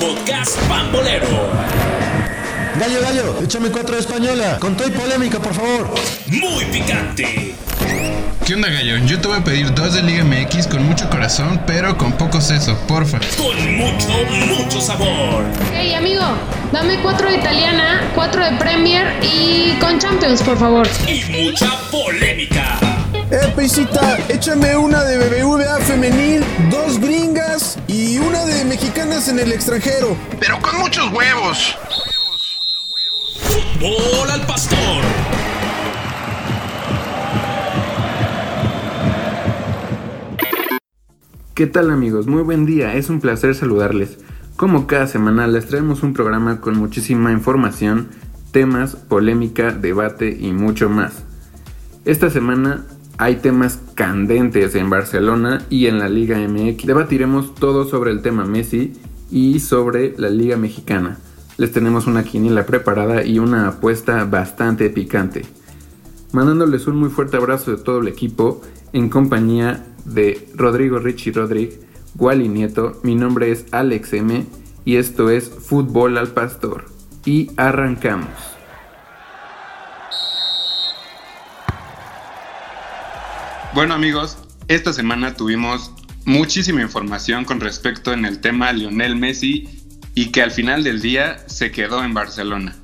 podcast pambolero. Gallo, gallo, échame cuatro de española. Con todo y polémica, por favor. Muy picante. ¿Qué onda, gallo? Yo te voy a pedir dos de Liga MX con mucho corazón, pero con poco seso, porfa. Con mucho, mucho sabor. Hey, amigo, dame cuatro de italiana, cuatro de Premier y con Champions, por favor. Y mucha polémica. Eh, Pesita, échame una de BBVA femenil, dos gringas y una de mexicanas en el extranjero. Pero con muchos huevos. Fútbol al pastor. ¿Qué tal amigos? Muy buen día, es un placer saludarles. Como cada semana les traemos un programa con muchísima información, temas, polémica, debate y mucho más. Esta semana hay temas candentes en Barcelona y en la Liga MX. Debatiremos todo sobre el tema Messi y sobre la Liga Mexicana. Les tenemos una quiniela preparada y una apuesta bastante picante. Mandándoles un muy fuerte abrazo de todo el equipo en compañía de Rodrigo Richie Rodríguez, Wally Nieto, mi nombre es Alex M y esto es Fútbol al Pastor. Y arrancamos. Bueno, amigos, esta semana tuvimos muchísima información con respecto en el tema Lionel Messi y que al final del día se quedó en Barcelona.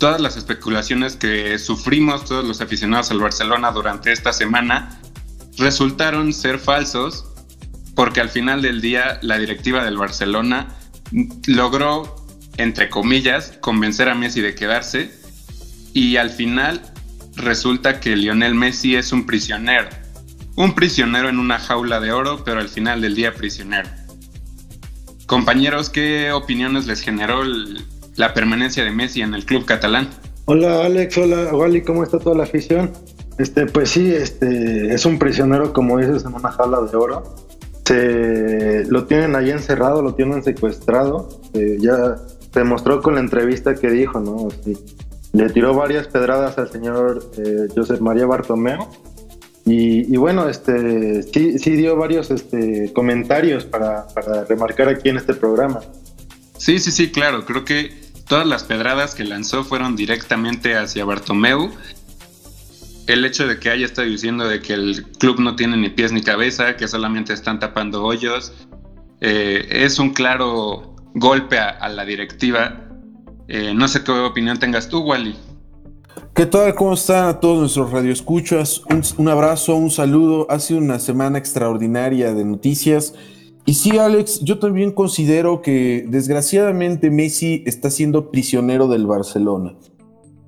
Todas las especulaciones que sufrimos todos los aficionados al Barcelona durante esta semana resultaron ser falsos porque al final del día la directiva del Barcelona logró, entre comillas, convencer a Messi de quedarse y al final resulta que Lionel Messi es un prisionero. Un prisionero en una jaula de oro, pero al final del día prisionero. Compañeros, ¿qué opiniones les generó la permanencia de Messi en el club catalán? Hola Alex, hola Wally, ¿cómo está toda la afición? Este, pues sí, este, es un prisionero, como dices, en una jaula de oro. Se, lo tienen ahí encerrado, lo tienen secuestrado. Eh, ya se demostró con la entrevista que dijo, ¿no? Sí. Le tiró varias pedradas al señor eh, Josep María Bartomeu. Y, bueno, este, sí, sí dio varios este, comentarios para, para remarcar aquí en este programa. Sí, sí, sí, claro. Creo que todas las pedradas que lanzó fueron directamente hacia Bartomeu. El hecho de que haya estado diciendo de que el club no tiene ni pies ni cabeza, que solamente están tapando hoyos, eh, es un claro golpe a la directiva. Eh, no sé qué opinión tengas tú, Wally. ¿Qué tal? ¿Cómo están a todos nuestros radioescuchas? Un, un abrazo, un saludo. Ha sido una semana extraordinaria de noticias. Y sí, Alex, yo también considero que desgraciadamente Messi está siendo prisionero del Barcelona.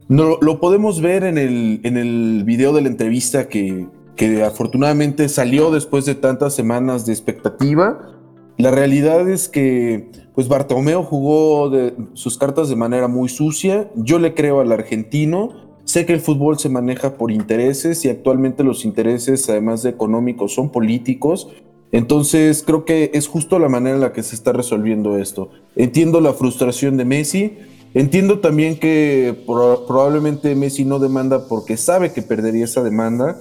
No, lo podemos ver en el, en el video de la entrevista que, que afortunadamente salió después de tantas semanas de expectativa. La realidad es que pues Bartomeo jugó sus cartas de manera muy sucia. Yo le creo al argentino. Sé que el fútbol se maneja por intereses y actualmente los intereses, además de económicos, son políticos. Entonces creo que es justo la manera en la que se está resolviendo esto. Entiendo la frustración de Messi. Entiendo también que pro- probablemente Messi no demanda porque sabe que perdería esa demanda.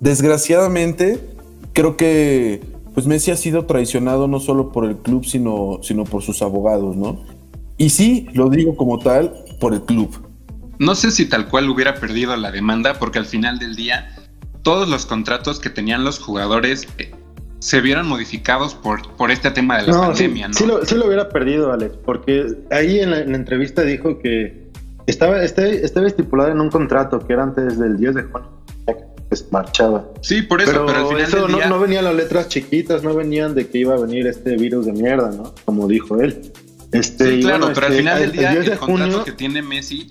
Desgraciadamente, creo que pues Messi ha sido traicionado no solo por el club, sino, sino por sus abogados, ¿no? Y sí, lo digo como tal, por el club. No sé si tal cual hubiera perdido la demanda, porque al final del día todos los contratos que tenían los jugadores eh, se vieron modificados por, por este tema de la No, pandemia, sí, ¿no? sí lo, sí lo hubiera perdido, Alex, porque ahí en la, en la entrevista dijo que estaba, este- estaba estipulado en un contrato que era antes del 10 de junio, marchaba. Sí, por eso, Pero, pero, al final eso del no, día... no venían las letras chiquitas, no venían de que iba a venir este virus de mierda, ¿no? Como dijo él. Este, Sí, claro, bueno, pero al este, final del el- día el el, 10 de contrato junio, que tiene Messi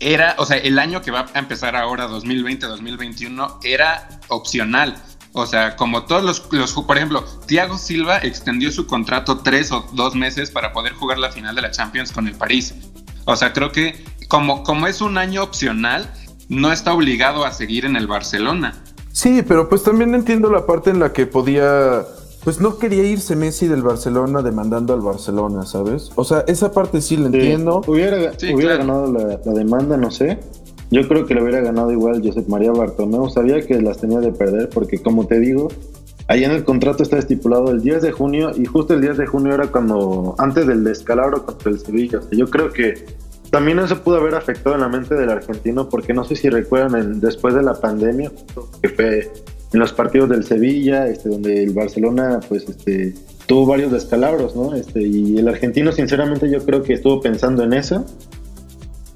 era, o sea, el año que va a empezar ahora, 2020-2021, era opcional. O sea, como todos los, los, por ejemplo, Thiago Silva extendió su contrato tres o dos meses para poder jugar la final de la Champions con el París. O sea, creo que como, como es un año opcional, no está obligado a seguir en el Barcelona. Sí, pero pues también entiendo la parte en la que podía, pues no quería irse Messi del Barcelona demandando al Barcelona, ¿sabes? O sea, esa parte sí la sí, entiendo. hubiera, Sí, hubiera claro. ganado la, la demanda, no sé. Yo creo que le hubiera ganado igual Josep María Bartomeu. Sabía que las tenía de perder porque, como te digo, Ahí en el contrato está estipulado el 10 de junio y justo el 10 de junio era cuando, antes del descalabro contra el Sevilla. O sea, yo creo que también eso pudo haber afectado en la mente del argentino porque no sé si recuerdan después de la pandemia, que fue en los partidos del Sevilla, este, donde el Barcelona pues este, tuvo varios descalabros, ¿no? Este, y el argentino sinceramente yo creo que estuvo pensando en eso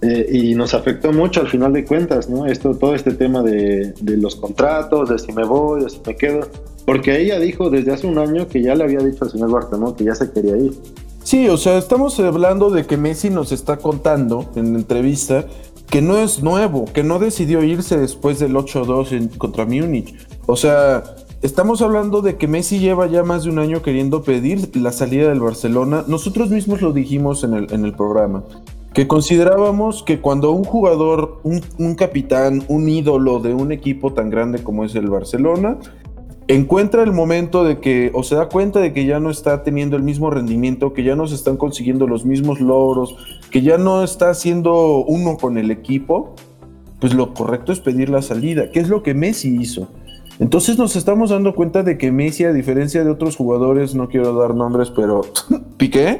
eh, y nos afectó mucho al final de cuentas, ¿no? Esto, todo este tema de, de, los contratos, de si me voy, de si me quedo, porque ella dijo desde hace un año que ya le había dicho al señor Bartomeu que ya se quería ir. Sí, o sea, estamos hablando de que Messi nos está contando en entrevista que no es nuevo, que no decidió irse después del 8-2 contra Múnich. O sea, estamos hablando de que Messi lleva ya más de un año queriendo pedir la salida del Barcelona. Nosotros mismos lo dijimos en el, programa, que considerábamos que cuando un jugador, un capitán, un ídolo de un equipo tan grande como es el Barcelona, encuentra el momento de que, o se da cuenta de que ya no está teniendo el mismo rendimiento, que ya no se están consiguiendo los mismos logros, que ya no está haciendo uno con el equipo, pues lo correcto es pedir la salida, que es lo que Messi hizo. Entonces nos estamos dando cuenta de que Messi, a diferencia de otros jugadores, no quiero dar nombres, pero Piqué,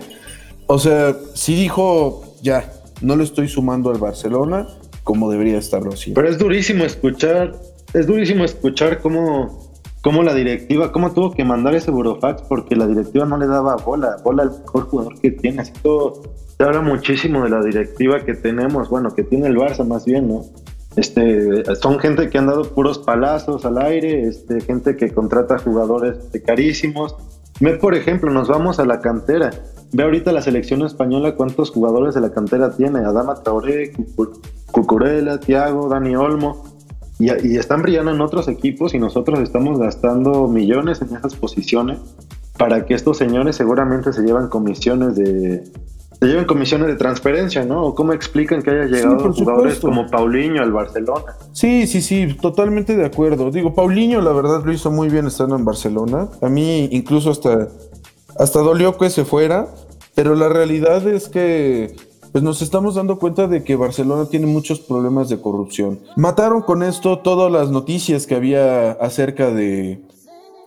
o sea, sí dijo, ya, no le estoy sumando al Barcelona como debería estarlo haciendo. Pero es durísimo escuchar, es durísimo escuchar cómo cómo la directiva, cómo tuvo que mandar ese burofax porque la directiva no le daba bola, bola al mejor jugador que tiene. Todo se habla muchísimo de la directiva que tenemos, bueno, que tiene el Barça más bien, ¿no? Este, son gente que han dado puros palazos al aire, este, gente que contrata jugadores carísimos. Ve, por ejemplo, nos vamos a la cantera. Ve ahorita la selección española cuántos jugadores de la cantera tiene. Adama Traoré, Cucurella, Thiago, Dani Olmo y, están brillando en otros equipos y nosotros estamos gastando millones en esas posiciones para que estos señores seguramente se llevan comisiones de se lleven comisiones de transferencia, ¿no? ¿O cómo explican que haya llegado jugadores como Paulinho al Barcelona? Sí, sí, sí, totalmente de acuerdo. Digo, Paulinho la verdad lo hizo muy bien estando en Barcelona. A mí incluso hasta hasta dolió que se fuera, pero la realidad es que pues nos estamos dando cuenta de que Barcelona tiene muchos problemas de corrupción. Mataron con esto todas las noticias que había acerca de,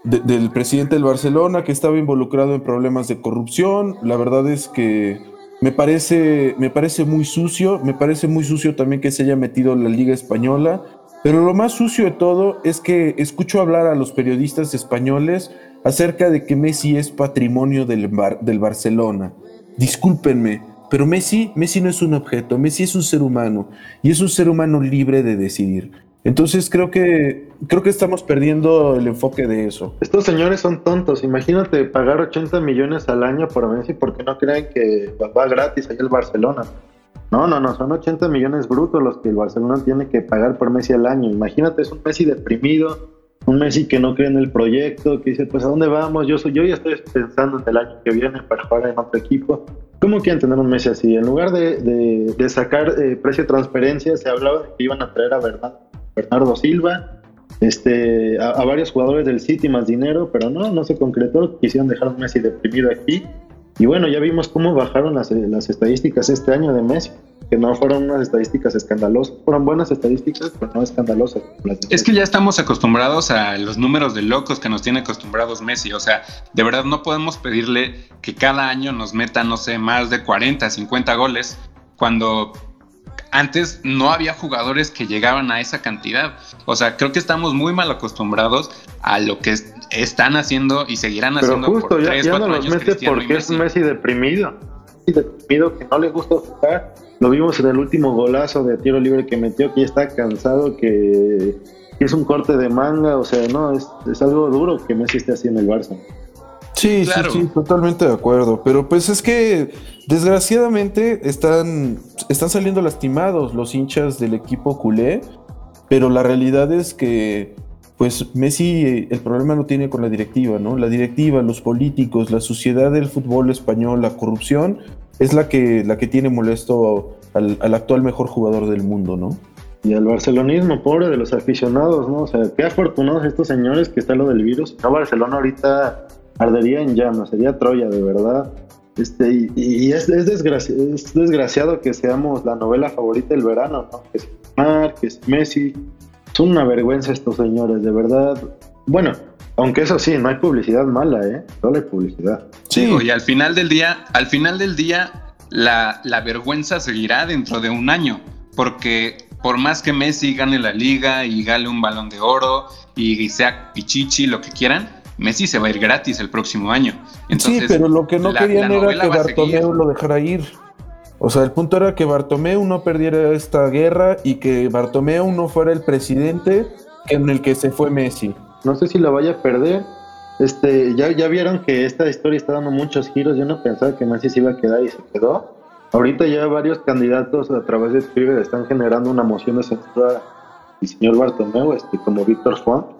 del presidente del Barcelona que estaba involucrado en problemas de corrupción. La verdad es que me parece, me parece muy sucio, me parece muy sucio también que se haya metido la Liga Española. Pero lo más sucio de todo es que escucho hablar a los periodistas españoles acerca de que Messi es patrimonio del, del Barcelona. Discúlpenme, pero Messi, Messi no es un objeto, Messi es un ser humano y es un ser humano libre de decidir. Entonces creo que creo que estamos perdiendo el enfoque de eso. Estos señores son tontos. Imagínate pagar 80 millones al año por Messi porque no creen que va gratis ahí el Barcelona. No, no, no, son 80 millones brutos los que el Barcelona tiene que pagar por Messi al año. Imagínate, es un Messi deprimido, un Messi que no cree en el proyecto, que dice, pues ¿a dónde vamos? Yo soy, yo ya estoy pensando en el año que viene para jugar en otro equipo. ¿Cómo quieren tener un Messi así? En lugar de, de, sacar eh, precio de transferencia, se hablaba de que iban a traer a Bernardo, Silva, este, a, varios jugadores del City más dinero, pero no, no se concretó. Quisieron dejar a un Messi deprimido aquí. Y bueno, ya vimos cómo bajaron las, las estadísticas este año de Messi que no fueron unas estadísticas escandalosas, fueron buenas estadísticas, pero no escandalosas. Es que ya estamos acostumbrados a los números de locos que nos tiene acostumbrados Messi, o sea, de verdad no podemos pedirle que cada año nos meta, no sé, más de 40, 50 goles, cuando antes no había jugadores que llegaban a esa cantidad. O sea, creo que estamos muy mal acostumbrados a lo que están haciendo y seguirán haciendo justo, por ya, ya no los mete porque es Messi deprimido. Deprimido que no le gusta jugar lo vimos en el último golazo de tiro libre que metió, que ya está cansado, que, es un corte de manga, o sea, no, es, algo duro que Messi esté así en el Barça. Sí, sí, sí, totalmente de acuerdo. Pero pues es que desgraciadamente están, están saliendo lastimados los hinchas del equipo culé, pero la realidad es que pues Messi el problema lo tiene con la directiva, ¿no? La directiva, los políticos, la sociedad del fútbol español, la corrupción, es la que, la que tiene molesto al, actual mejor jugador del mundo, ¿no? Y al barcelonismo, pobre de los aficionados, ¿no? O sea, qué afortunados estos señores que está lo del virus. No, Barcelona ahorita ardería en llamas, sería Troya, de verdad. Este, y, es, es, desgraciado que seamos la novela favorita del verano, ¿no? Que es Mar, que es Messi. Son una vergüenza estos señores, de verdad. Bueno, Aunque eso sí, no hay publicidad mala, ¿eh? Solo hay publicidad. Sí, y al final del día, al final del día, la, la vergüenza seguirá dentro de un año, porque por más que Messi gane la liga y gane un balón de oro y sea pichichi, lo que quieran, Messi se va a ir gratis el próximo año. sí, pero lo que no querían era que Bartomeu lo dejara ir. O sea, el punto era que Bartomeu no perdiera esta guerra y que Bartomeu no fuera el presidente en el que se fue Messi. No sé si la vaya a perder. Este, ya, ya vieron que esta historia está dando muchos giros. Yo no pensaba que Messi se iba a quedar y se quedó. Ahorita ya varios candidatos a través de Twitter están generando una moción de censura al señor Bartomeu, este, como Víctor Font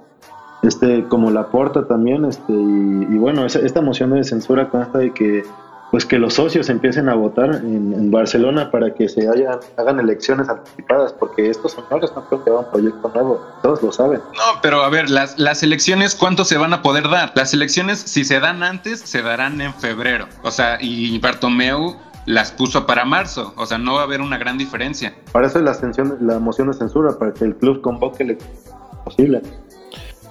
este, como la porta también, este, y, bueno, esta moción de censura consta de que pues que los socios empiecen a votar en, Barcelona para que se hagan elecciones anticipadas, porque estos señores no creo que hagan un proyecto nuevo, todos lo saben. No, pero a ver, las, las elecciones, ¿cuánto se van a poder dar? Las elecciones, si se dan antes, se darán en febrero. O sea, y Bartomeu las puso para marzo, o sea, no va a haber una gran diferencia. Para eso es la, la moción de censura, para que el club convoque lo posible.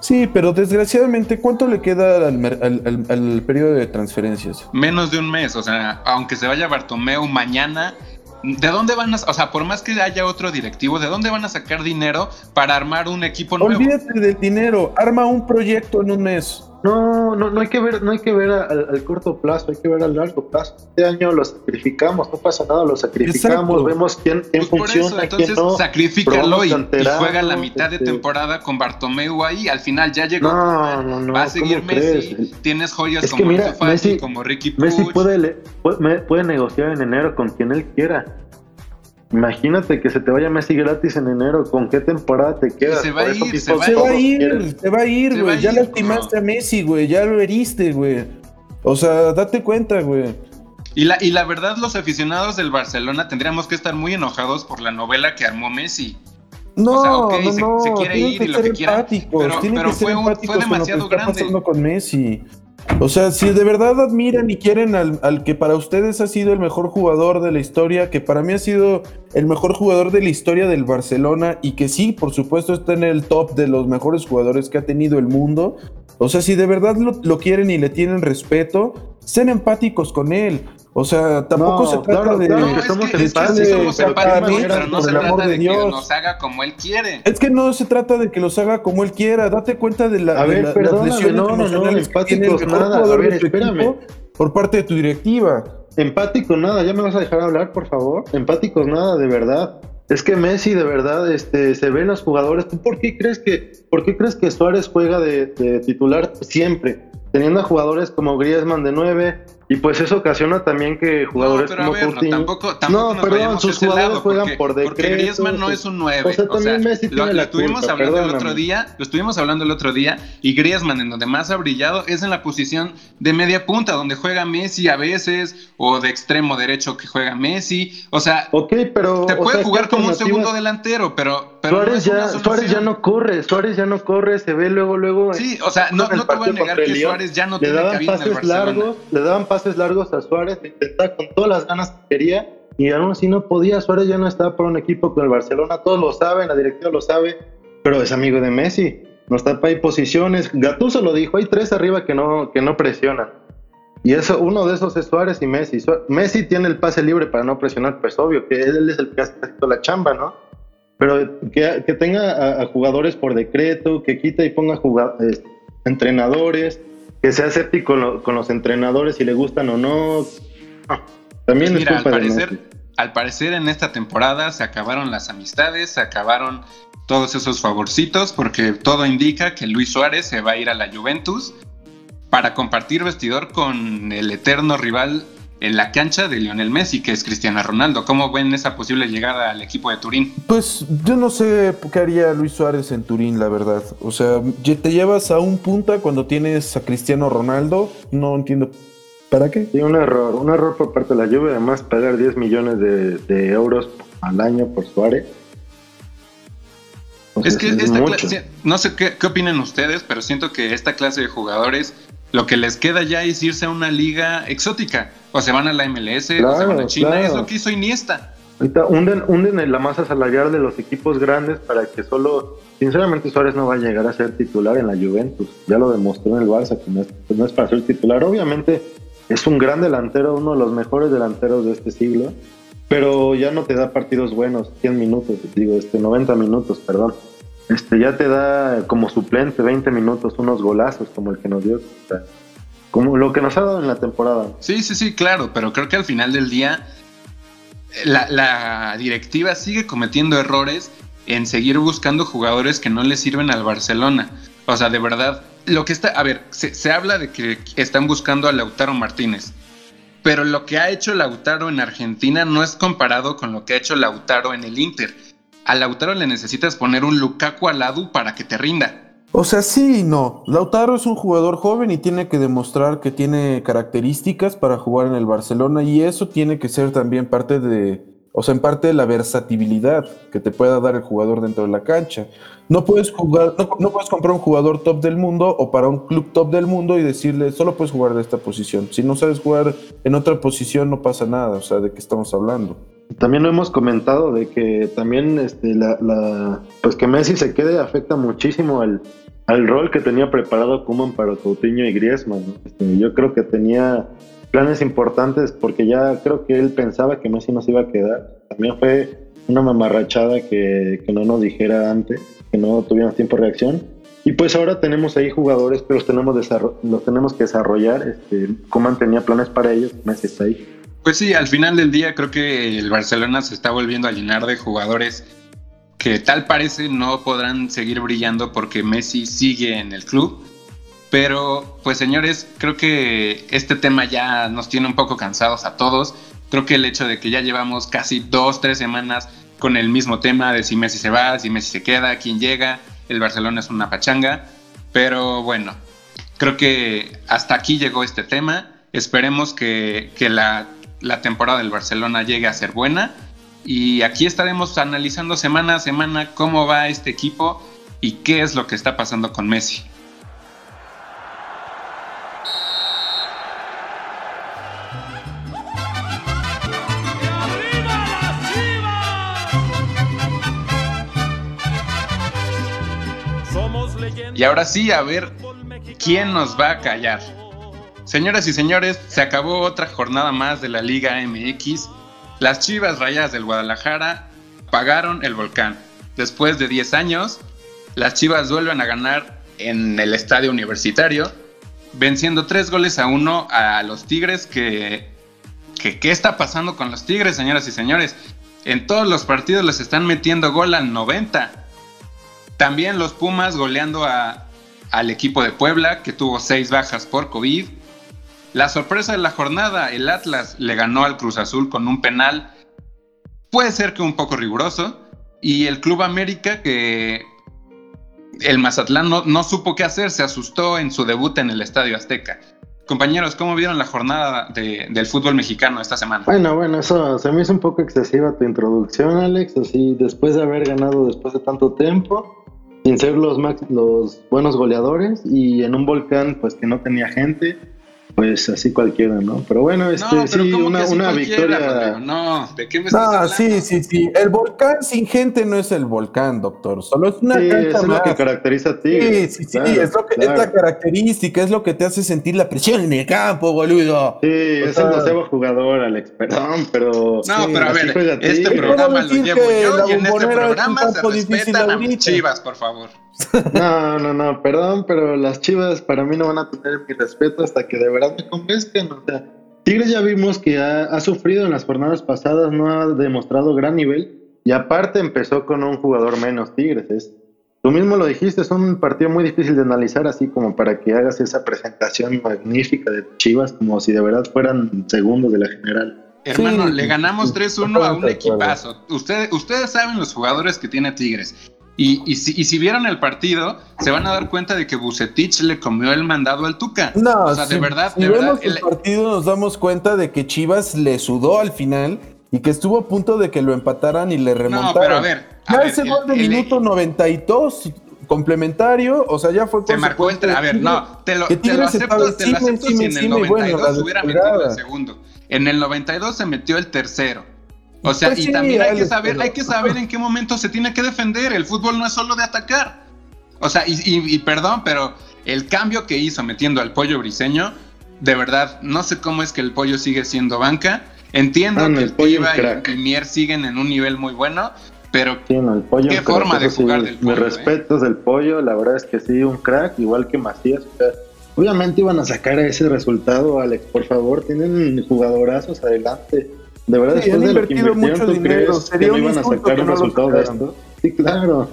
Sí, pero desgraciadamente, ¿cuánto le queda al, periodo de transferencias? Menos de un mes, o sea, aunque se vaya Bartomeu mañana, ¿de dónde van a, o sea, por más que haya otro directivo, ¿de dónde van a sacar dinero para armar un equipo nuevo? Olvídate del dinero, arma un proyecto en un mes. No, no, no hay que ver, no hay que ver al, corto plazo, hay que ver al largo plazo. Este año lo sacrificamos, no pasa nada, lo sacrificamos, vemos quién, quién pues funciona, entonces, quién no. Sacrifícalo y, juega la mitad de este temporada con Bartomeu ahí. Al final ya llegó. No, no, no, va a seguir Messi. Tienes joyas como mira, Messi, como Ricky Puig. Messi puede, puede, puede negociar en enero con quien él quiera. Imagínate que se te vaya Messi gratis en enero, ¿con qué temporada te quedas? Se va a ir, se va, a ir, se va a ir, güey. Ya lastimaste a Messi, güey, ya lo heriste, güey. O sea, date cuenta, güey. Y la, y la verdad, los aficionados del Barcelona tendríamos que estar muy enojados por la novela que armó Messi. No, no, no, se, quiere ir y lo que quiera. Pero, pero fue, un, fue demasiado grande. pasando con Messi. O sea, si de verdad admiran y quieren al, que para ustedes ha sido el mejor jugador de la historia, que para mí ha sido el mejor jugador de la historia del Barcelona y que sí, por supuesto, está en el top de los mejores jugadores que ha tenido el mundo. O sea, si de verdad lo quieren y le tienen respeto, sean empáticos con él. O sea, tampoco se trata de. No, es que, es que somos empáticos, pero no se trata de, que nos haga como él quiere. Es que no se trata de que los haga como él quiera. Date cuenta de la. A ver, de las lesiones no, no, no, empáticos nada. A ver, espérame. Por parte de tu directiva. Empático nada, ya me vas a dejar hablar, por favor. Empáticos nada, de verdad. Es que Messi de verdad este, se ven los jugadores. ¿Tú por qué crees que, por qué crees que Suárez juega de, de titular siempre? Teniendo a jugadores como Griezmann de 9, y pues eso ocasiona también que jugadores como ver, no, tampoco, tampoco no, perdón, sus jugadores juegan por decreto. Porque Griezmann no es un 9. O sea, también Messi tiene lo, la estuvimos hablando el otro día, lo estuvimos hablando el otro día, y Griezmann en donde más ha brillado es en la posición de media punta, donde juega Messi a veces, o de extremo derecho que juega Messi. O sea, okay, pero, te puede jugar como un segundo delantero, pero, pero Suárez, no ya, Suárez ya no corre, Suárez ya no corre, se ve luego, luego. Sí, o sea, no, no te voy a negar que Suárez ya no tiene cabida en el Barcelona. Largos, le daban pases largos a Suárez, intentaba con todas las ganas que quería y aún así no podía. Suárez ya no estaba por un equipo con el Barcelona, todos lo saben, la directiva lo sabe, pero es amigo de Messi. No está para posiciones. Gattuso lo dijo, hay tres arriba que no, que no presionan. Y eso, uno de esos es Suárez y Messi. Messi tiene el pase libre para no presionar, pues obvio, que él es el que hace la chamba, ¿no? Pero que, que tenga a, jugadores por decreto, que quita y ponga jugadores, entrenadores, que sea escéptico con, los entrenadores si le gustan o no. también pues al parecer, al parecer en esta temporada se acabaron las amistades, se acabaron todos esos favorcitos, porque todo indica que Luis Suárez se va a ir a la Juventus para compartir vestidor con el eterno rival en la cancha de Lionel Messi, que es Cristiano Ronaldo. ¿Cómo ven esa posible llegada al equipo de Turín? Pues yo no sé qué haría Luis Suárez en Turín, la verdad. O sea, te llevas a un punta cuando tienes a Cristiano Ronaldo. No entiendo para qué. Sí, un error. Un error por parte de la Juve. Además, pagar 10 millones de, euros al año por Suárez. es que esta clase, no sé qué, qué opinan ustedes, pero siento que esta clase de jugadores lo que les queda ya es irse a una liga exótica. O se van a la MLS, o se van a China. Es lo que hizo Iniesta. Ahorita hunden, hunden en la masa salarial de los equipos grandes para que solo, sinceramente Suárez no va a llegar a ser titular en la Juventus. Ya lo demostró en el Barça, que no es, no es para ser titular. Obviamente es un gran delantero, uno de los mejores delanteros de este siglo, pero ya no te da partidos buenos, 100 minutos, digo, este 90 minutos, perdón. Este ya te da como suplente 20 minutos, unos golazos como el que nos dio. Como lo que nos ha dado en la temporada. Sí, sí, sí, claro, pero creo que al final del día la, directiva sigue cometiendo errores en seguir buscando jugadores que no le sirven al Barcelona. O sea, de verdad, lo que está, a ver, se, habla de que están buscando a Lautaro Martínez, pero lo que ha hecho Lautaro en Argentina no es comparado con lo que ha hecho Lautaro en el Inter. A Lautaro le necesitas poner un Lukaku al lado para que te rinda. O sea, sí y no. Lautaro es un jugador joven y tiene que demostrar que tiene características para jugar en el Barcelona y eso tiene que ser también parte de, o sea, en parte de la versatilidad que te pueda dar el jugador dentro de la cancha. No puedes jugar, no, no, puedes comprar un jugador top del mundo o para un club top del mundo y decirle solo puedes jugar de esta posición. Si no sabes jugar en otra posición no pasa nada. O sea, ¿de qué estamos hablando? También lo hemos comentado de que también este, la, pues que Messi se quede afecta muchísimo al, al rol que tenía preparado Koeman para Coutinho y Griezmann. Este, yo creo que tenía planes importantes porque ya creo que él pensaba que Messi no se iba a quedar. También fue una mamarrachada que, que no nos dijera antes, que no tuvimos tiempo de reacción. Y pues ahora tenemos ahí jugadores, pero los tenemos, los tenemos que desarrollar. Este, Koeman tenía planes para ellos, Messi está ahí. Pues sí, al final del día creo que el Barcelona se está volviendo a llenar de jugadores que tal parece no podrán seguir brillando porque Messi sigue en el club. Pero pues señores, creo que este tema ya nos tiene un poco cansados a todos. Creo que el hecho de que ya llevamos casi dos, tres semanas con el mismo tema de si Messi se va, si Messi se queda, quién llega, el Barcelona es una pachanga. Pero bueno, creo que hasta aquí llegó este tema. Esperemos que, que la la temporada del Barcelona llegue a ser buena. Y aquí estaremos analizando semana a semana cómo va este equipo y qué es lo que está pasando con Messi. Y ahora sí, a ver quién nos va a callar. Señoras y señores, se acabó otra jornada más de la Liga MX. Las Chivas Rayadas del Guadalajara pagaron el volcán. Después de 10 años, las Chivas vuelven a ganar en el estadio universitario, venciendo 3 goles a 1 a los Tigres. Que, ¿Qué está pasando con los Tigres, señoras y señores? En todos los partidos les están metiendo gol al 90. También los Pumas goleando a, al equipo de Puebla, que tuvo 6 bajas por COVID. La sorpresa de la jornada, el Atlas le ganó al Cruz Azul con un penal, puede ser que un poco riguroso, y el Club América que el Mazatlán no, no, supo qué hacer, se asustó en su debut en el Estadio Azteca. Compañeros, ¿cómo vieron la jornada de, del fútbol mexicano esta semana? Bueno, bueno, eso se me hizo un poco excesiva tu introducción, Alex, así después de haber ganado después de tanto tiempo, sin ser los, los buenos goleadores y en un volcán pues que no tenía gente pues así cualquiera, ¿no? Pero bueno, este no, pero sí, una, una victoria. Rodrigo? No, ¿de qué me estás No, hablando? sí, sí, sí. El volcán sin gente no es el volcán, doctor. Solo es una Sí, cancha eso es lo más. que caracteriza a Sí, Tigres. sí, sí, Claro, es, lo que, es claro. la característica, es lo que te hace sentir la presión en el campo, boludo. Sí, O es sea, el doceavo jugador, Alex, perdón, pero. No, Sí, pero a ver, este programa ¿Puedo lo llevo yo y en este es programa se campo difícil respetan a mis chivas, por favor. No, no, no, perdón, pero las chivas para mí no van a tener mi respeto hasta que de verdad me convenzcan. O sea, Tigres ya vimos que ha, ha sufrido en las jornadas pasadas, no ha demostrado gran nivel y aparte empezó con un jugador menos Tigres. Es, tú mismo lo dijiste, es un partido muy difícil de analizar, así como para que hagas esa presentación magnífica de Chivas, como si de verdad fueran segundos de la general. Hermano, Sí, le ganamos sí, 3-1 a un equipazo. Ustedes, ustedes saben los jugadores que tiene Tigres. Y, y, si, y si vieron el partido, se van a dar cuenta de que Bucetich le comió el mandado al Tuca. No, o sea, de verdad, si de vemos verdad. el el- partido nos damos cuenta de que Chivas le sudó al final y que estuvo a punto de que lo empataran y le remontaran. no, pero a ver. a ya ver, ese el- gol de el- minuto 92 complementario, o sea, ya fue Se marcó el. A ver, no, te lo, te lo acepto, te lo acepto si en el encima, y bueno, 92 la hubiera metido el segundo. En el 92 se metió el tercero. O sea, Pues y sí, también hay que saber, hay que saber en qué momento se tiene que defender. El fútbol no es solo de atacar. O sea, y, y- y perdón, pero el cambio que hizo metiendo al pollo briseño, de verdad, no sé cómo es que el pollo sigue siendo banca. Entiendo Ah, que el pollo y, y Mier siguen en un nivel muy bueno, pero Sí, no, el pollo. Qué crack, forma de eso sí, jugar del Mis pollo, ¿eh? respetos del pollo, la verdad es que sí, un crack, igual que Macías. o sea, obviamente iban a sacar ese resultado, Alex, por favor, tienen jugadorazos adelante. De verdad, Sí, después han de lo que invertido invirtieron, mucho ¿tú dinero, que sería no un iban a insulto sacar que un no resultado de esto? Sí, claro.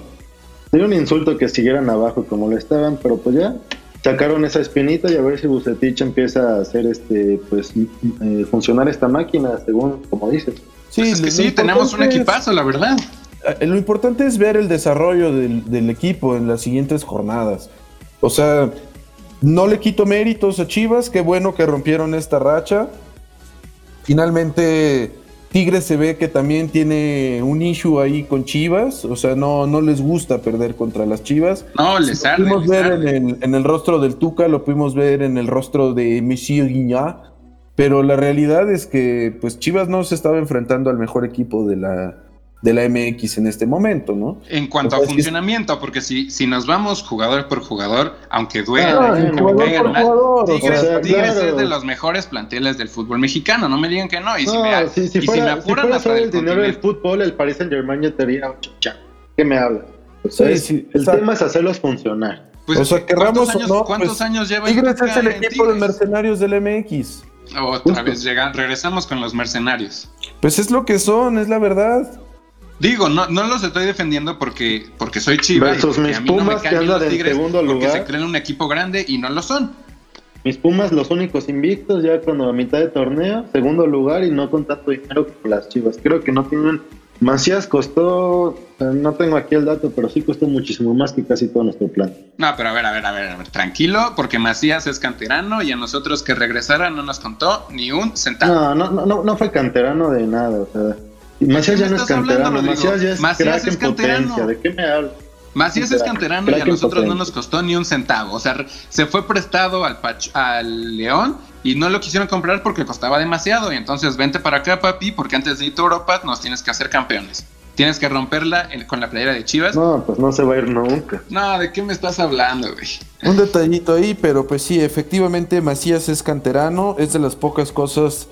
Sería un insulto que siguieran abajo como lo estaban, pero pues ya sacaron esa espinita y a ver si Bucetich empieza a hacer este, pues, eh, funcionar esta máquina, según como dices. Sí, pues es que sí, tenemos un importante es- equipazo, la verdad. Eh, Lo importante es ver el desarrollo del, del equipo en las siguientes jornadas. O sea, no le quito méritos a Chivas, qué bueno que rompieron esta racha. Finalmente, Tigres se ve que también tiene un issue ahí con Chivas, o sea, no, no les gusta perder contra las Chivas. No, les Lo arde, pudimos les ver arde. en el, en el rostro del Tuca, lo pudimos ver en el rostro de Monsieur Guignat, pero la realidad es que pues Chivas no se estaba enfrentando al mejor equipo de la, de la MX en este momento, ¿no? En cuanto a funcionamiento, porque si, si nos vamos jugador por jugador, aunque duela, Ah, jugador, o Tigres, sea, Tigres claro. es de los mejores planteles del fútbol mexicano, no me digan que no. Y si No, me, si, si y si fuera, me si apuran fuera solo del el dinero del fútbol, el Paris Saint Germain ya tenía ocho. ¿Qué me habla? O sea, Sí, es- sí, el exacto. tema es hacerlos funcionar. Pues, o sea, ¿cuántos querramos o años, no, ¿cuántos pues, años lleva Tigres es el equipo de Tigres? mercenarios del MX. Otra Justo. vez llegan, regresamos con los mercenarios. Pues es lo que son, es la verdad. Digo, no, no los estoy defendiendo porque, porque soy chiva Versus y porque mis a mí no me Pumas, que en Tigres segundo porque lugar. se creen un equipo grande y no lo son. Mis Pumas, los únicos invictos, ya cuando a mitad de torneo, segundo lugar y no con tanto dinero como las Chivas. Creo que no tienen. Macías costó, eh, no tengo aquí el dato, pero sí costó muchísimo más que casi todo nuestro plan. No, pero a ver, a ver, a ver, a ver, tranquilo, porque Macías es canterano y a nosotros que regresara no nos contó ni un centavo. No, no, no, no, no fue canterano de nada, o sea. Macías ya no es hablando, canterano? Macías ya es Macías crack es en canterano. potencia. ¿De qué me hablas? Macías es canterano y a nosotros no nos costó ni un centavo. O sea, se fue prestado al, Pach- al León y no lo quisieron comprar porque costaba demasiado. Y entonces vente para acá, papi, porque antes de irte a Europa nos tienes que hacer campeones. Tienes que romperla en- con la playera de Chivas. No. No, pues no se va a ir nunca. ¿de qué me estás hablando, güey? Un detallito ahí, pero pues sí, efectivamente Macías es canterano, es de las pocas cosas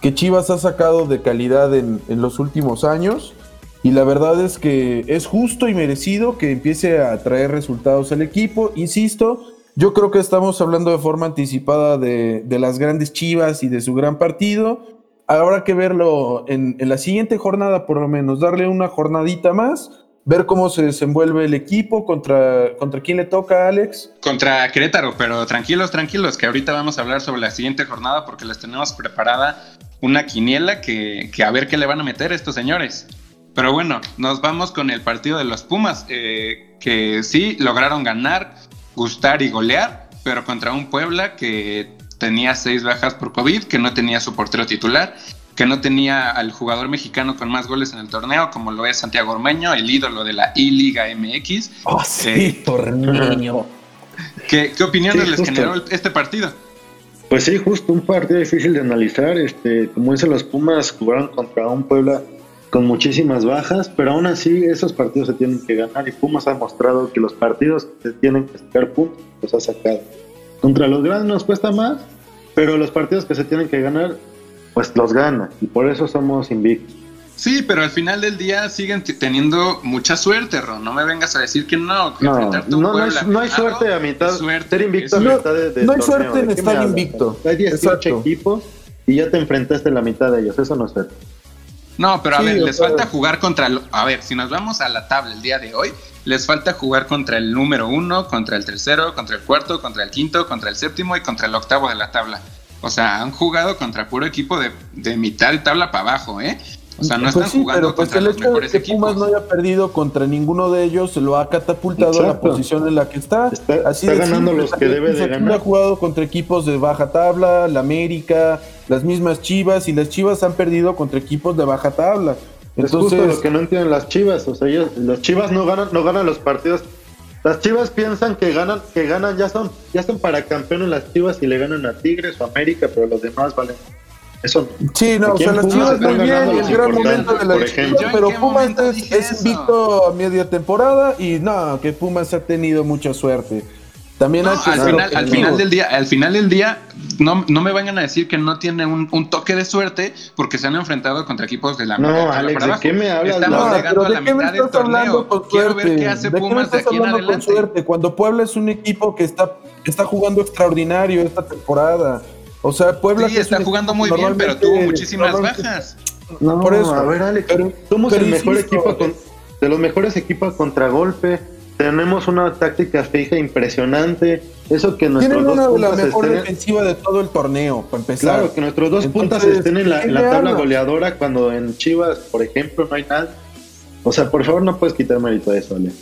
que Chivas ha sacado de calidad en, los últimos años. Y la verdad es que es justo y merecido que empiece a traer resultados al equipo. Insisto, yo creo que estamos hablando de forma anticipada de, las grandes Chivas y de su gran partido. Habrá que verlo en, en la siguiente jornada, por lo menos, darle una jornadita más, ver cómo se desenvuelve el equipo, contra, contra quién le toca, Alex. Contra Querétaro, pero tranquilos, tranquilos, que ahorita vamos a hablar sobre la siguiente jornada porque les tenemos preparada una quiniela que, que a ver qué le van a meter estos señores. Pero bueno, nos vamos con el partido de los Pumas, eh, que sí lograron ganar, gustar y golear, pero contra un Puebla que tenía seis bajas por COVID, que no tenía su portero titular, que no tenía al jugador mexicano con más goles en el torneo, como lo es Santiago Ormeño, el ídolo de la I-Liga MX. Oh, sí, tornillo. ¿Qué, qué opiniones Sí, les generó este partido? Pues sí, justo un partido difícil de analizar. Este, como dicen los Pumas, jugaron contra un Puebla con muchísimas bajas, pero aún así esos partidos se tienen que ganar y Pumas ha mostrado que los partidos que se tienen que sacar puntos los ha sacado. Contra los grandes nos cuesta más, pero los partidos que se tienen que ganar, pues los gana y por eso somos invictos. Sí, pero al final del día siguen teniendo mucha suerte, Ron. No me vengas a decir que no. que No, no, un no, hay, no hay suerte a mitad. es suerte. ser invicto a Es- No- mitad de, de no hay torneo, suerte en ¿de qué estar invicto. Hay 18 Exacto. equipos y ya te enfrentaste a la mitad de ellos. Eso no es suerte. No, pero a Sí, ver, les falta jugar contra... lo- A ver, si nos vamos a la tabla el día de hoy, les falta jugar contra el número uno, contra el tercero, contra el cuarto, contra el quinto, contra el séptimo y contra el octavo de la tabla. O sea, han jugado contra puro equipo de, de mitad de tabla para abajo, ¿eh? O sea, no Pues están sí, jugando pero pues contra el los hecho de que Pumas no haya perdido contra ninguno de ellos lo ha catapultado a la Exacto. posición en la que está. Está- está de ganando simple. los que debe de ganar. Ha jugado contra equipos de baja tabla, la América, las mismas Chivas y las Chivas han perdido contra equipos de baja tabla. es justo Entonces, lo que no entienden las Chivas. O sea, ellos, los Chivas no ganan, no ganan los partidos. Las Chivas piensan que ganan, que ganan, ya son, ya son para campeones las Chivas y le ganan a Tigres o América, pero los demás valen. Eso. Sí, no, o sea, las Chivas están muy bien el gran momento de la Chivas, ejemplo. ¿Yo en pero Pumas es, es invicto a media temporada y no, que Pumas ha tenido mucha suerte. También No, al, final, al objetivos. final del día, al final del día, no, no me vayan a decir que no tiene un, un toque de suerte porque se han enfrentado contra equipos de la No, Alex, para ¿de abajo. qué me hablas? Estamos No, llegando a ¿de la qué me mitad del estás hablando torneo. con Quiero suerte? ver qué hace ¿De qué me Pumas de aquí en con adelante. suerte? Cuando Puebla es un equipo que está, está jugando extraordinario esta temporada. O sea, Puebla Sí, está jugando muy bien, pero tuvo muchísimas bajas. No, Por eso. a ver, Alex, Pero- somos pero el mejor insisto, equipo con- de los mejores equipos a contragolpe. Tenemos una táctica fija impresionante. Eso que nuestros Tienen dos una de la puntas mejor estén- defensiva de todo el torneo, para empezar. Claro, que nuestros dos puntas Entonces, estén en la, ¿qué en la me tabla goleadora cuando en Chivas, por ejemplo, no hay nada. O sea, por favor, no puedes quitar mérito a eso, Ale.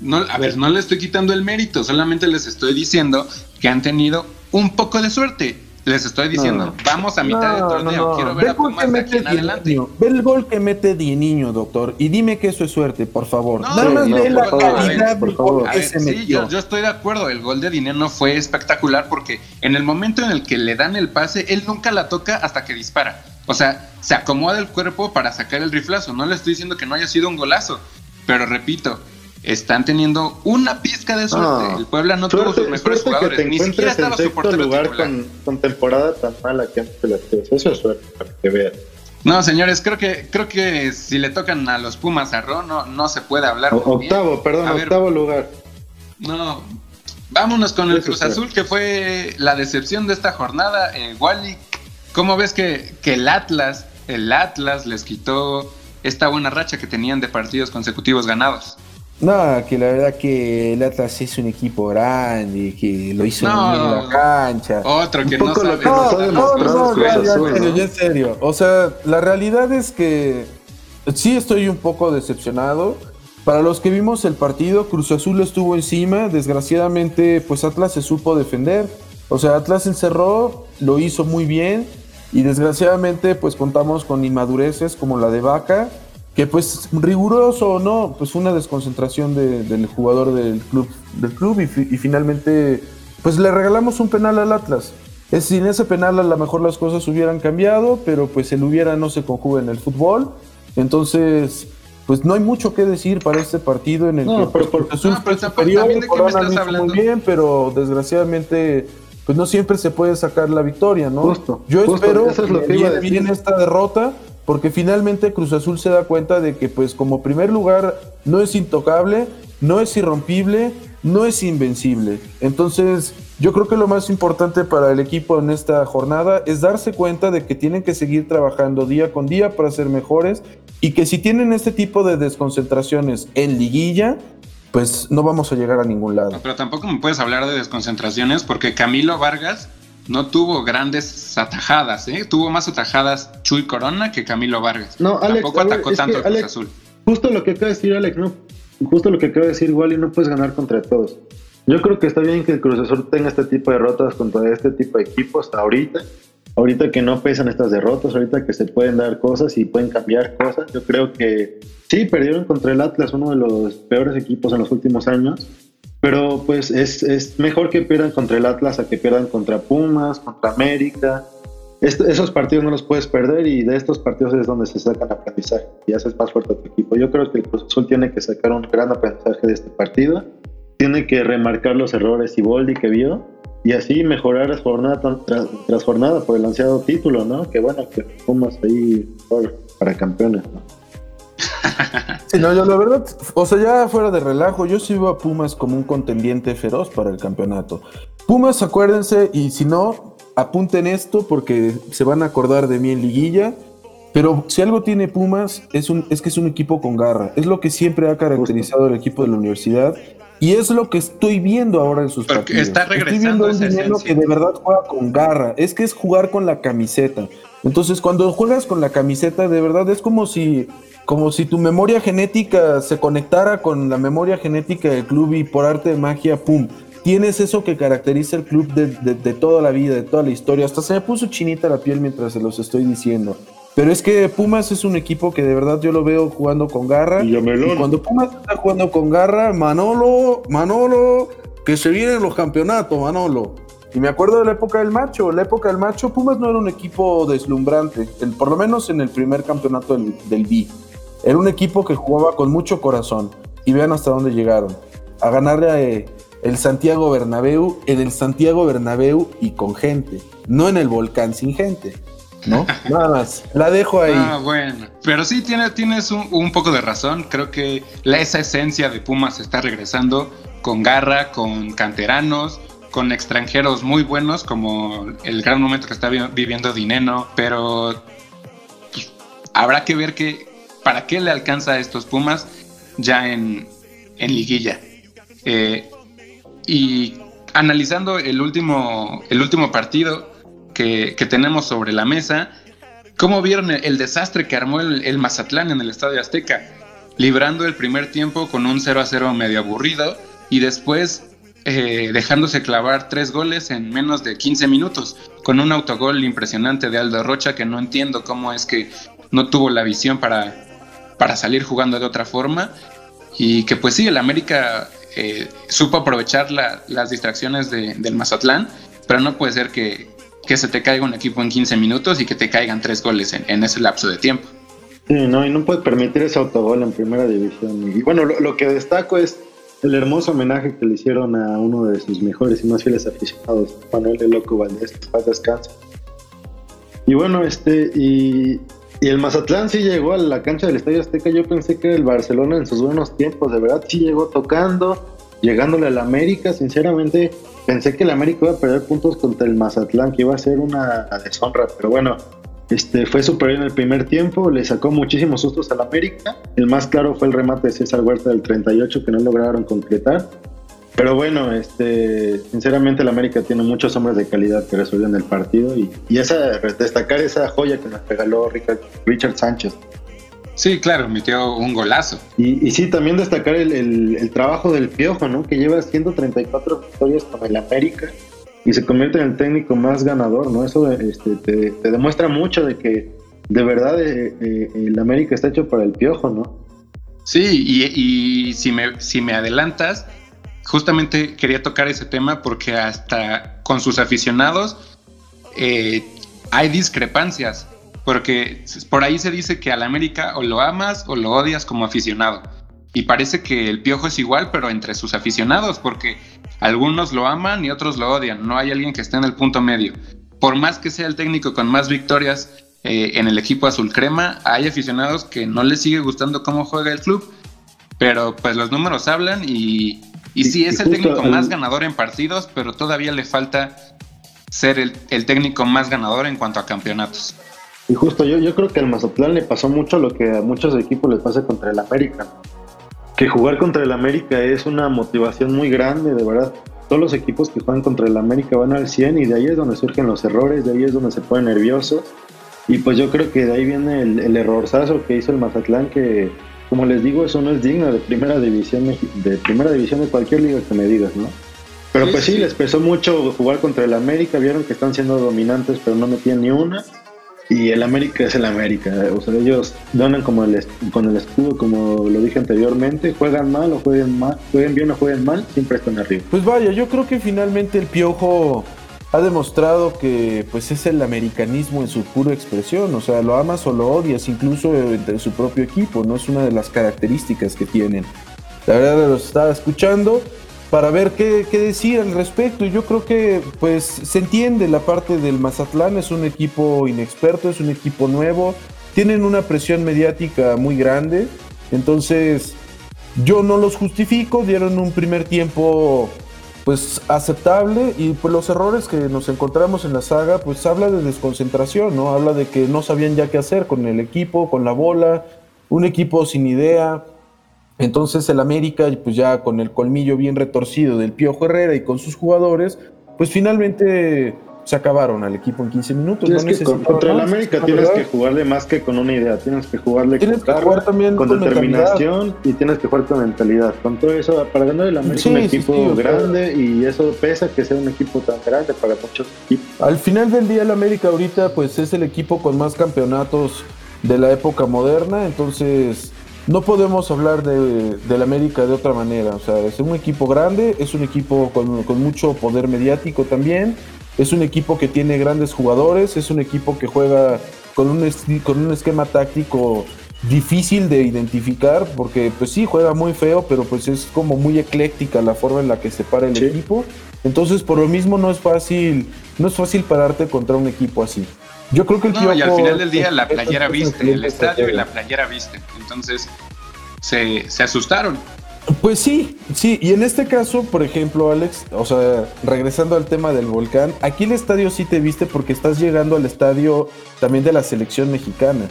No, a ver, no le estoy quitando el mérito, solamente les estoy diciendo que han tenido un poco de suerte. Les estoy diciendo, No. vamos a mitad del torneo, quiero ver Ve a el gol que Pumas de aquí mete en adelante. Niño. Ve el gol que mete Di Niño, doctor, y dime que eso es suerte, por favor. No, Nada más no, ve la calidad por favor. que ver, se sí, metió. yo, yo estoy de acuerdo, el gol de Dinero fue espectacular porque en el momento en el que le dan el pase, él nunca la toca hasta que dispara. O sea, se acomoda el cuerpo para sacar el riflazo. No le estoy diciendo que no haya sido un golazo, pero repito, están teniendo una pizca de suerte. No. el Puebla no tuvo sus mejores jugadores, que te ni siquiera en estaba su sexto lugar con, con temporada tan mala que antes las. Eso es suerte, para que veas. No, señores, creo que creo que si le tocan a los Pumas a Ro, no, no se puede hablar. O- bien. octavo, perdón, A ver, octavo lugar. No, vámonos con el Eso Cruz. Azul, que fue la decepción de esta jornada. Eh, Wally, ¿cómo ves que, que el Atlas, el Atlas les quitó esta buena racha que tenían de partidos consecutivos ganados? No, que la verdad que el Atlas es un equipo grande, que lo hizo No. bien en la cancha. Otro que no sabe. las demostrado cosas. Cruz ya, ya, Azul, serio, ¿no? ya en serio. O sea, la realidad es que sí estoy un poco decepcionado. Para los que vimos el partido, Cruz Azul estuvo encima. Desgraciadamente, pues Atlas se supo defender. O sea, Atlas encerró, lo hizo muy bien. Y desgraciadamente, pues contamos con inmadureces como la de Vaca. Que pues riguroso o no, pues una desconcentración de- del jugador del club, del club y, fi- y finalmente pues le regalamos un penal al Atlas. Es, sin ese penal a lo mejor las cosas hubieran cambiado, pero pues el hubiera no se conjuga en el fútbol. Entonces, pues no hay mucho que decir para este partido en el No, que pero pues, por- Cruz Azul no, pero superior, también de me muy bien, pero desgraciadamente pues no siempre se puede sacar la victoria, ¿no? Justo, Yo justo, espero eso es lo que que viene esta derrota porque finalmente Cruz Azul se da cuenta de que pues como primer lugar no es intocable, no es irrompible, no es invencible. Entonces yo creo que lo más importante para el equipo en esta jornada es darse cuenta de que tienen que seguir trabajando día con día para ser mejores y que si tienen este tipo de desconcentraciones en liguilla, pues no vamos a llegar a ningún lado. Pero tampoco me puedes hablar de desconcentraciones porque Camilo Vargas no tuvo grandes atajadas, ¿eh? Tuvo más atajadas Chuy Corona que Camilo Vargas. No, Alex, tampoco ver, atacó tanto el Cruz Azul. Justo lo que acaba de decir Alex, ¿no? Justo lo que acaba de decir Wally, no puedes ganar contra todos. Yo creo que está bien que el Cruz Azul tenga este tipo de derrotas contra este tipo de equipos ahorita. Ahorita que no pesan estas derrotas, ahorita que se pueden dar cosas y pueden cambiar cosas. Yo creo que sí, perdieron contra el Atlas, uno de los peores equipos en los últimos años. Pero pues es, es mejor que pierdan contra el Atlas a que pierdan contra Pumas, contra América. Esos partidos no los puedes perder y de estos partidos es donde se sacan aprendizaje y haces más fuerte a tu equipo. Yo creo que el Cruz Azul tiene que sacar un gran aprendizaje de este partido, tiene que remarcar los errores y Boldi que vio y así mejorar jornada tras, jornada por el ansiado título, ¿no? Que bueno, que Pumas ahí para campeones, ¿no? Sí, no, yo la verdad, o sea, ya fuera de relajo, yo sí veo a Pumas como un contendiente feroz para el campeonato. Pumas, acuérdense, y si no, apunten esto porque se van a acordar de mí en liguilla. Pero si algo tiene Pumas, es, un, es que es un equipo con garra. Es lo que siempre ha caracterizado al equipo de la universidad. Y es lo que estoy viendo ahora en sus Porque partidos. está estoy regresando viendo un que de verdad juega con garra. Es que es jugar con la camiseta. Entonces, cuando juegas con la camiseta, de verdad es como si, como si tu memoria genética se conectara con la memoria genética del club y por arte de magia, ¡pum! Tienes eso que caracteriza el club de, de- de toda la vida, de toda la historia. Hasta se me puso chinita la piel mientras se los estoy diciendo. Pero es que Pumas es un equipo que de verdad yo lo veo jugando con garra. Villamelón. Y cuando Pumas está jugando con garra, Manolo, Manolo, que se vienen los campeonatos, Manolo. Y me acuerdo de la época del macho. La época del macho, Pumas no era un equipo deslumbrante, el- por lo menos en el primer campeonato del, del B. Era un equipo que jugaba con mucho corazón. Y vean hasta dónde llegaron. A ganarle a, eh, el Santiago Bernabéu, en el Santiago Bernabéu y con gente. No en el volcán sin gente. ¿No? Nada más. La dejo ahí. Ah, bueno. Pero sí tiene, tienes un, un poco de razón. Creo que la, esa esencia de Pumas está regresando con garra, con canteranos, con extranjeros muy buenos, como el gran momento que está vi- viviendo Dineno. Pero pues, habrá que ver que para qué le alcanza a estos Pumas ya en, en liguilla. Eh, y analizando el último, el último partido que, que tenemos sobre la mesa, ¿cómo vieron el, desastre que armó el, el Mazatlán en el Estadio Azteca? Librando el primer tiempo con un 0 a 0 medio aburrido y después eh, dejándose clavar tres goles en menos de 15 minutos, con un autogol impresionante de Aldo Rocha que no entiendo cómo es que no tuvo la visión para, para salir jugando de otra forma y que pues sí, el América eh, supo aprovechar la- las distracciones de- del Mazatlán, pero no puede ser que, que se te caiga un equipo en 15 minutos y que te caigan tres goles en, ese lapso de tiempo. Sí, no, y no puede permitir ese autogol en primera división. Y bueno, lo, que destaco es el hermoso homenaje que le hicieron a uno de sus mejores y más fieles aficionados, Manuel de Loco Valdés, paz descanse. Y bueno, este, y, y el Mazatlán sí llegó a la cancha del Estadio Azteca. Yo pensé que el Barcelona en sus buenos tiempos, de verdad, sí llegó tocando, llegándole al América. Sinceramente, pensé que el América iba a perder puntos contra el Mazatlán, que iba a ser una deshonra, pero bueno, este, fue superior en el primer tiempo, le sacó muchísimos sustos al América. El más claro fue el remate de César Huerta del 38 que no lograron concretar. Pero bueno, este, sinceramente el América tiene muchos hombres de calidad que resuelven el partido y, y esa, destacar esa joya que nos regaló Richard, Richard Sánchez. Sí, claro, metió un golazo. Y, y sí, también destacar el, el- el trabajo del Piojo, ¿no? Que lleva 134 victorias con el América y se convierte en el técnico más ganador, ¿no? Eso este, te, te demuestra mucho de que de verdad eh, eh, el América está hecho para el Piojo, ¿no? Sí, y, y si, me, si me adelantas, justamente quería tocar ese tema porque hasta con sus aficionados eh, hay discrepancias, porque por ahí se dice que al América o lo amas o lo odias como aficionado. Y parece que el piojo es igual, pero entre sus aficionados, porque algunos lo aman y otros lo odian. No hay alguien que esté en el punto medio. Por más que sea el técnico con más victorias eh, en el equipo azul crema, hay aficionados que no les sigue gustando cómo juega el club. Pero pues los números hablan y, y sí y es el técnico al- más ganador en partidos, pero todavía le falta ser el, el técnico más ganador en cuanto a campeonatos. Y justo yo, yo creo que al Mazatlán le pasó mucho lo que a muchos equipos les pasa contra el América. Que jugar contra el América es una motivación muy grande, de verdad. Todos los equipos que juegan contra el América van al 100 y de ahí es donde surgen los errores, de ahí es donde se pone nervioso. Y pues yo creo que de ahí viene el, el errorzazo que hizo el Mazatlán, que como les digo, eso no es digno de primera división, de primera división de cualquier liga que me digas, ¿no? Pero Sí, pues sí, sí. les pesó mucho jugar contra el América, vieron que están siendo dominantes, pero no metían ni una. Y el América es el América, o sea, ellos donan como el, con el escudo, como lo dije anteriormente, juegan mal o jueguen mal, jueguen bien o jueguen mal, siempre están arriba. Pues vaya, yo creo que finalmente el Piojo ha demostrado que pues es el americanismo en su pura expresión, o sea, lo amas o lo odias, incluso entre su propio equipo, no es una de las características que tienen. La verdad los estaba escuchando para ver qué, qué decir al respecto. Yo creo que pues se entiende la parte del Mazatlán, es un equipo inexperto, es un equipo nuevo, tienen una presión mediática muy grande, entonces yo no los justifico, dieron un primer tiempo pues aceptable y pues los errores que nos encontramos en la saga pues habla de desconcentración, ¿no? Habla de que no sabían ya qué hacer con el equipo, con la bola, un equipo sin idea. Entonces el América pues ya con el colmillo bien retorcido del Piojo Herrera y con sus jugadores, pues finalmente se acabaron al equipo en 15 minutos. No que, con- contra el América la tienes que jugarle más que con una idea, tienes que jugarle Tienes con, que jugar también con con determinación y tienes que jugar con mentalidad. Con todo eso, para ganar el América Sí, es un sí, equipo sí, grande y eso pesa que sea un equipo tan grande para muchos equipos. Al final del día el América ahorita pues es el equipo con más campeonatos de la época moderna, entonces no podemos hablar de, del América de otra manera. O sea, es un equipo grande, es un equipo con, con mucho poder mediático también, es un equipo que tiene grandes jugadores, es un equipo que juega con un, esti- con un esquema táctico difícil de identificar, porque pues sí, juega muy feo, pero pues es como muy ecléctica la forma en la que se para el Sí. equipo. Entonces, por lo mismo no es fácil, no es fácil pararte contra un equipo así. Yo creo que el No, y al Piojo- final del día la playera viste, el estadio y la playera viste. Entonces se, se asustaron. Pues sí, sí, y en este caso, por ejemplo, Alex, o sea, regresando al tema del volcán, aquí el estadio sí te viste porque estás llegando al estadio también de la selección mexicana.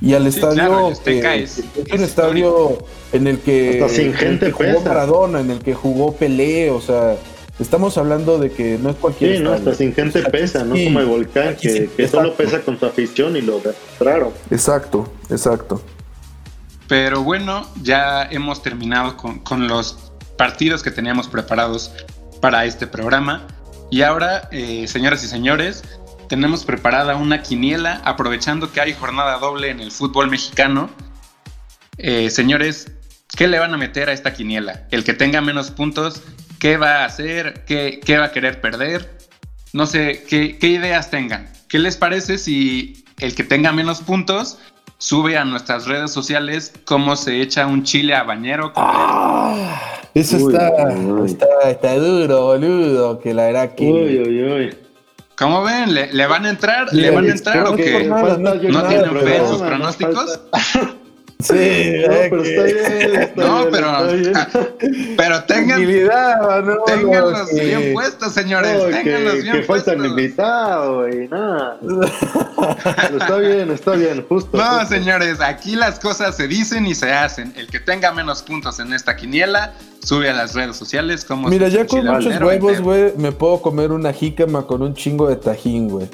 Y al Sí, estadio claro, el Azteca eh, es- es es un estadio en el que, Hasta sin en el gente que jugó. Maradona, en el que jugó Pelé, o sea, estamos hablando de que no es cualquier Sí, no, hasta sin gente Aquí pesa, no sí, como el volcán, sí, que, solo pesa con su afición y lo demostraron. Exacto, exacto. Pero bueno, ya hemos terminado con, con los partidos que teníamos preparados para este programa. Y ahora, eh, señoras y señores, tenemos preparada una quiniela aprovechando que hay jornada doble en el fútbol mexicano. Eh, señores, ¿qué le van a meter a esta quiniela? El que tenga menos puntos, ¿qué va a hacer? ¿Qué, qué va a querer perder? No sé, ¿qué, qué ideas tengan? ¿Qué les parece si el que tenga menos puntos sube a nuestras redes sociales cómo se echa un chile a bañero? Eso Uy, está, uy, está, está duro, boludo, que la verdad que... Uy, uy, uy. ¿Cómo ven? ¿Le, le van a entrar? ¿Le van a entrar o que qué? no- yo ¿No nada tienen fe en sus pronósticos? Sí, No, pero que- está bien. está No, bien, pero- está bien. Pero tengan, Manolo, ténganlos que- bien puestos, señores. No, ténganlos que, bien que faltan puestos. invitados y nada. Pero está bien, está bien, justo. No, justo. señores, aquí las cosas se dicen y se hacen. El que tenga menos puntos en esta quiniela, sube a las redes sociales como Mira, se ya con muchos huevos, güey, me puedo comer una jícama con un chingo de tajín, güey.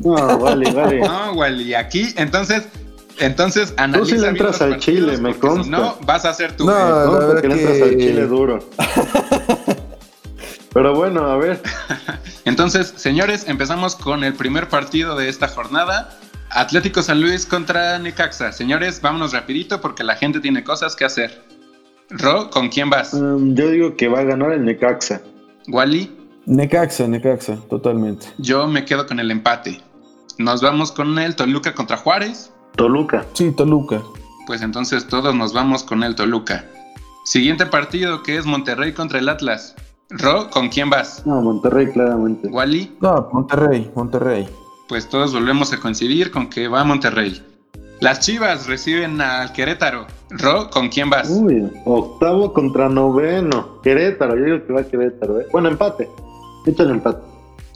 No, vale, vale. No, güey, y aquí, entonces, entonces analiza sí le entras al chile, me porque Si consta. no, vas a hacer tu No, eh, la No, verdad porque le entras que- al chile duro. Pero bueno, a ver. Entonces, señores, empezamos con el primer partido de esta jornada. Atlético San Luis contra Necaxa. Señores, vámonos rapidito porque la gente tiene cosas que hacer. Ro, ¿con quién vas? um, yo digo que va a ganar el Necaxa. Wally, Necaxa, Necaxa, totalmente. yo me quedo con el empate. Nos vamos con el Toluca contra Juárez. Toluca. Sí, Toluca. Pues entonces todos nos vamos con el Toluca. Siguiente partido que es Monterrey contra el Atlas. Ro, ¿con quién vas? No, Monterrey, claramente. Wally, No, Monterrey, Monterrey. pues todos volvemos a coincidir con que va Monterrey. Las Chivas reciben al Querétaro. Ro, ¿con quién vas? Uy, octavo contra noveno. Querétaro, yo digo que va a Querétaro. ¿eh? Bueno, empate. Échale empate.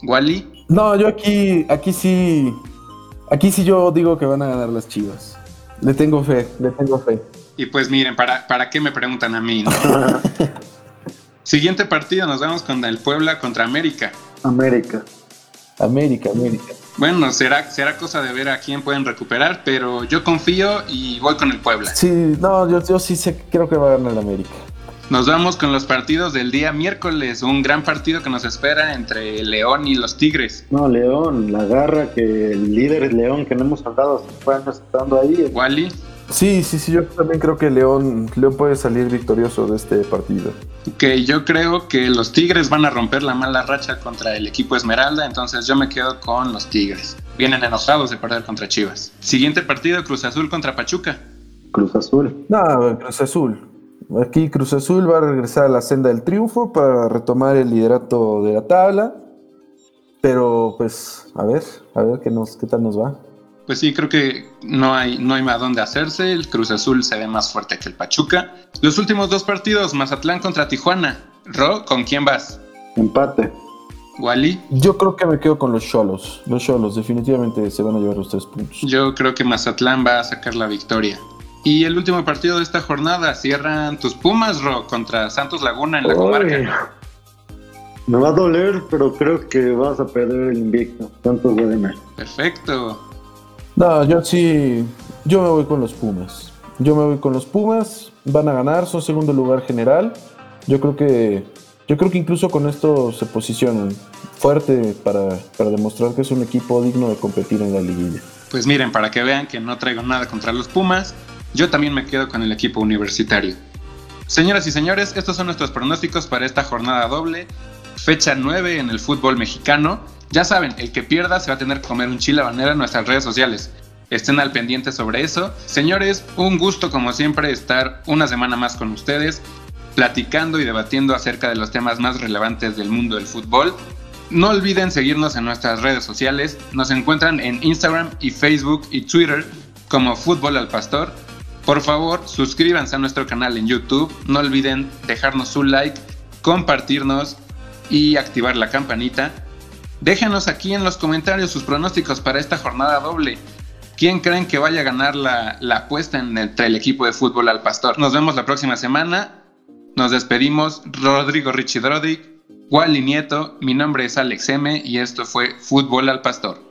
Wally, No, yo aquí, aquí sí, aquí sí yo digo que van a ganar las Chivas. Le tengo fe, le tengo fe. Y pues miren, ¿para, ¿para qué me preguntan a mí? no? Siguiente partido, nos vamos con el Puebla contra América. América. América, América. Bueno, será, será cosa de ver a quién pueden recuperar, pero yo confío y voy con el Puebla. Sí, no, yo, yo sí sé, creo que va a ganar el América. Nos vamos con los partidos del día miércoles, un gran partido que nos espera entre León y los Tigres. No, León, la garra que el líder es León, que no hemos andado años estando ahí. Wally, Sí, sí, sí, yo también creo que León, León puede salir victorioso de este partido. que yo creo que los Tigres van a romper la mala racha contra el equipo Esmeralda, entonces yo me quedo con los Tigres. Vienen enojados de perder contra Chivas. Siguiente partido, Cruz Azul contra Pachuca. Cruz Azul. No, Cruz Azul. Aquí Cruz Azul va a regresar a la senda del triunfo para retomar el liderato de la tabla. Pero pues, a ver, a ver qué, nos, qué tal nos va. Pues sí, creo que no hay, no hay más dónde hacerse. El Cruz Azul se ve más fuerte que el Pachuca. Los últimos dos partidos, Mazatlán contra Tijuana. Ro, ¿con quién vas? Empate. Wally, Yo creo que me quedo con los Cholos. Los Cholos definitivamente se van a llevar los tres puntos. yo creo que Mazatlán va a sacar la victoria. Y el último partido de esta jornada cierran tus Pumas, Ro, contra Santos Laguna en la comarca. Me va a doler, pero creo que vas a perder el invicto. Tantos de Perfecto. No, yo sí, yo me voy con los Pumas. Yo me voy con los Pumas. Van a ganar, son segundo lugar general. Yo creo que, yo creo que incluso con esto se posicionan fuerte para, para demostrar que es un equipo digno de competir en la liguilla. Pues miren, para que vean que no traigo nada contra los Pumas, yo también me quedo con el equipo universitario. Señoras y señores, estos son nuestros pronósticos para esta jornada doble, fecha 9 en el fútbol mexicano. Ya saben, el que pierda se va a tener que comer un chile habanero en nuestras redes sociales. Estén al pendiente sobre eso. Señores, un gusto como siempre estar una semana más con ustedes, platicando y debatiendo acerca de los temas más relevantes del mundo del fútbol. No olviden seguirnos en nuestras redes sociales. Nos encuentran en Instagram y Facebook y Twitter como Fútbol al Pastor. Por favor, suscríbanse a nuestro canal en YouTube. No olviden dejarnos su like, compartirnos y activar la campanita. Déjenos aquí en los comentarios sus pronósticos para esta jornada doble. ¿Quién creen que vaya a ganar la, apuesta entre el equipo de fútbol al pastor? Nos vemos la próxima semana. Nos despedimos. Rodrigo Richidrodi, Wally Nieto, mi nombre es Alex M y esto fue Fútbol al Pastor.